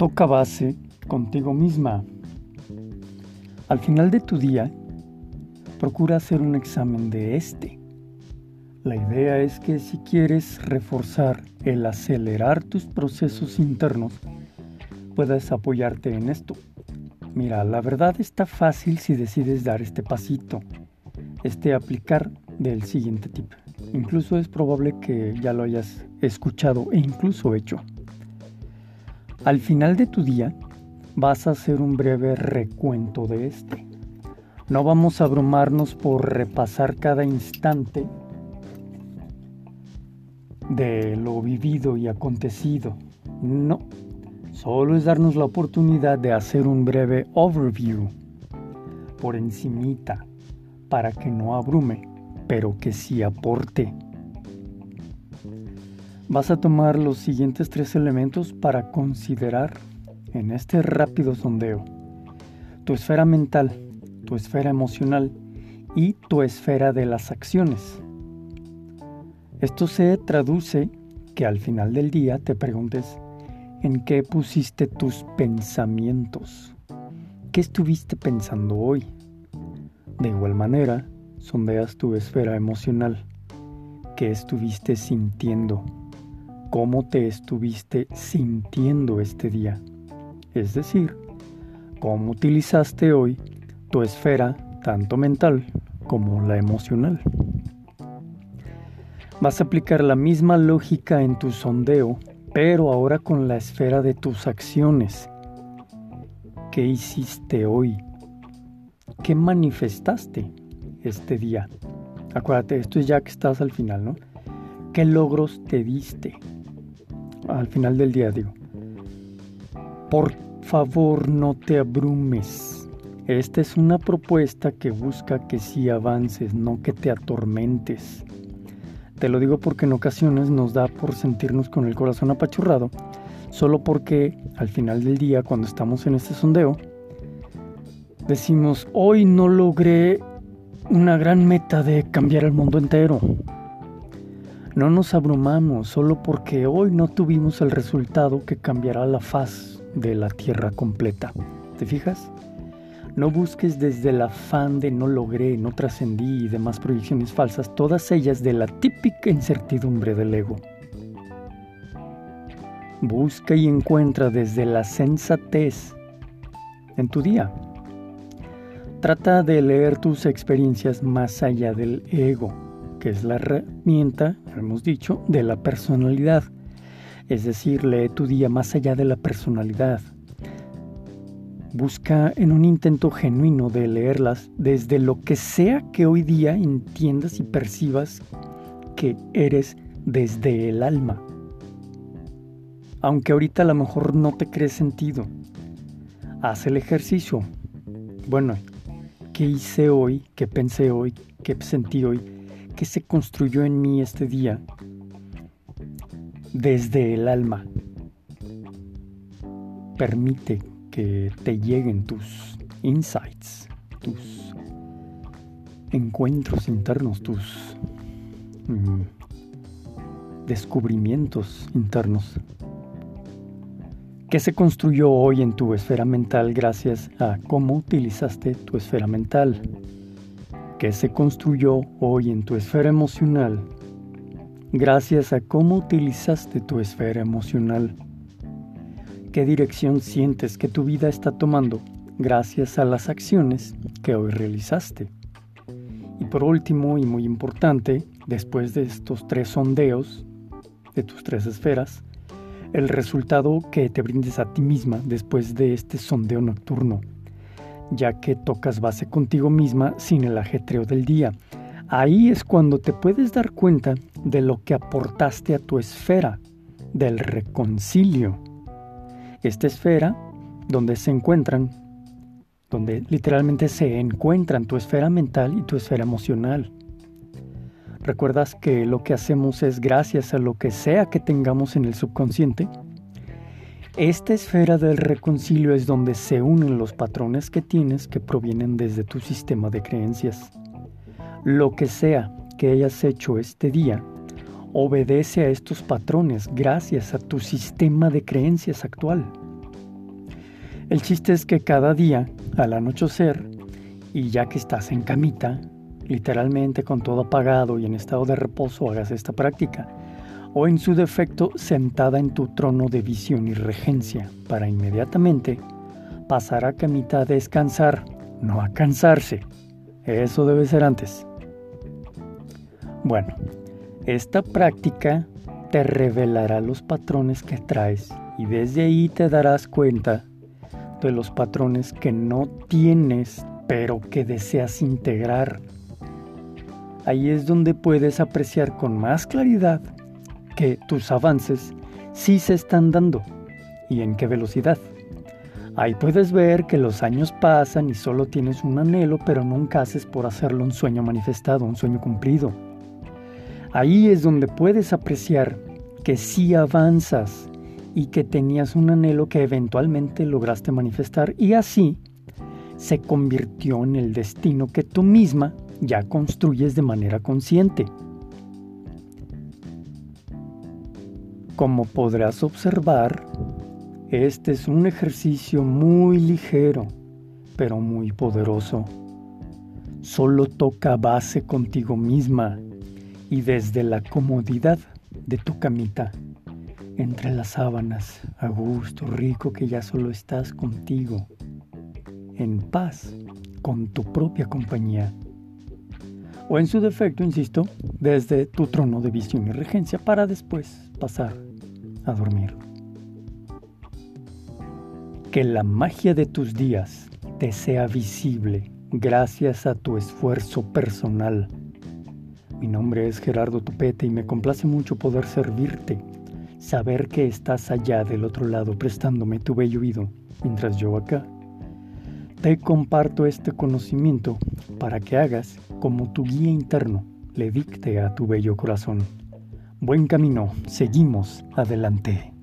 Toca base contigo misma. Al final de tu día, procura hacer un examen de este. La idea es que si quieres reforzar el acelerar tus procesos internos, puedas apoyarte en esto. Mira, la verdad está fácil si decides dar este pasito, este aplicar del siguiente tipo. Incluso es probable que ya lo hayas escuchado e incluso hecho. Al final de tu día vas a hacer un breve recuento de este. No vamos a abrumarnos por repasar cada instante de lo vivido y acontecido. No, solo es darnos la oportunidad de hacer un breve overview por encimita para que no abrume, pero que sí aporte vas a tomar los siguientes tres elementos para considerar en este rápido sondeo. Tu esfera mental, tu esfera emocional y tu esfera de las acciones. Esto se traduce que al final del día te preguntes en qué pusiste tus pensamientos. ¿Qué estuviste pensando hoy? De igual manera, sondeas tu esfera emocional. ¿Qué estuviste sintiendo? Cómo te estuviste sintiendo este día. Es decir, cómo utilizaste hoy tu esfera tanto mental como la emocional. Vas a aplicar la misma lógica en tu sondeo, pero ahora con la esfera de tus acciones. ¿Qué hiciste hoy? ¿Qué manifestaste este día? Acuérdate, esto es ya que estás al final, ¿no? ¿Qué logros te diste? Al final del día, digo. Por favor, no te abrumes. Esta es una propuesta que busca que sí avances, no que te atormentes. Te lo digo porque en ocasiones nos da por sentirnos con el corazón apachurrado, solo porque al final del día, cuando estamos en este sondeo, decimos, hoy no logré una gran meta de cambiar el mundo entero. No nos abrumamos solo porque hoy no tuvimos el resultado que cambiará la faz de la tierra completa. ¿Te fijas? No busques desde el afán de no logré, no trascendí y demás proyecciones falsas, todas ellas de la típica incertidumbre del ego. Busca y encuentra desde la sensatez en tu día. Trata de leer tus experiencias más allá del ego que es la herramienta, hemos dicho, de la personalidad. Es decir, lee tu día más allá de la personalidad. Busca en un intento genuino de leerlas desde lo que sea que hoy día entiendas y percibas que eres desde el alma. Aunque ahorita a lo mejor no te crees sentido. Haz el ejercicio. Bueno, ¿qué hice hoy? ¿Qué pensé hoy? ¿Qué sentí hoy? Que se construyó en mí este día desde el alma. Permite que te lleguen tus insights, tus encuentros internos, tus mm, descubrimientos internos. ¿Qué se construyó hoy en tu esfera mental gracias a cómo utilizaste tu esfera mental? Que se construyó hoy en tu esfera emocional gracias a cómo utilizaste tu esfera emocional. ¿Qué dirección sientes que tu vida está tomando gracias a las acciones que hoy realizaste? Y por último y muy importante, después de estos tres sondeos de tus tres esferas, el resultado que te brindes a ti misma después de este sondeo nocturno ya que tocas base contigo misma sin el ajetreo del día. Ahí es cuando te puedes dar cuenta de lo que aportaste a tu esfera, del reconcilio. Esta esfera, donde se encuentran, donde literalmente se encuentran tu esfera mental y tu esfera emocional. ¿Recuerdas que lo que hacemos es gracias a lo que sea que tengamos en el subconsciente? Esta esfera del reconcilio es donde se unen los patrones que tienes que provienen desde tu sistema de creencias. Lo que sea que hayas hecho este día, obedece a estos patrones gracias a tu sistema de creencias actual. El chiste es que cada día, al anochecer, y ya que estás en camita, literalmente con todo apagado y en estado de reposo, hagas esta práctica. O en su defecto, sentada en tu trono de visión y regencia, para inmediatamente pasar a camita a descansar, no a cansarse. Eso debe ser antes. Bueno, esta práctica te revelará los patrones que traes y desde ahí te darás cuenta de los patrones que no tienes pero que deseas integrar. Ahí es donde puedes apreciar con más claridad que tus avances sí se están dando y en qué velocidad. Ahí puedes ver que los años pasan y solo tienes un anhelo, pero nunca haces por hacerlo un sueño manifestado, un sueño cumplido. Ahí es donde puedes apreciar que sí avanzas y que tenías un anhelo que eventualmente lograste manifestar y así se convirtió en el destino que tú misma ya construyes de manera consciente. Como podrás observar, este es un ejercicio muy ligero, pero muy poderoso. Solo toca base contigo misma y desde la comodidad de tu camita, entre las sábanas, a gusto, rico que ya solo estás contigo, en paz con tu propia compañía. O en su defecto, insisto, desde tu trono de visión y regencia para después pasar a dormir. Que la magia de tus días te sea visible gracias a tu esfuerzo personal mi nombre es Gerardo Tupete y me complace mucho poder servirte, saber que estás allá del otro lado prestándome tu bello oído, mientras yo acá te comparto este conocimiento para que hagas como tu guía interno le dicte a tu bello corazón. Buen camino, seguimos adelante.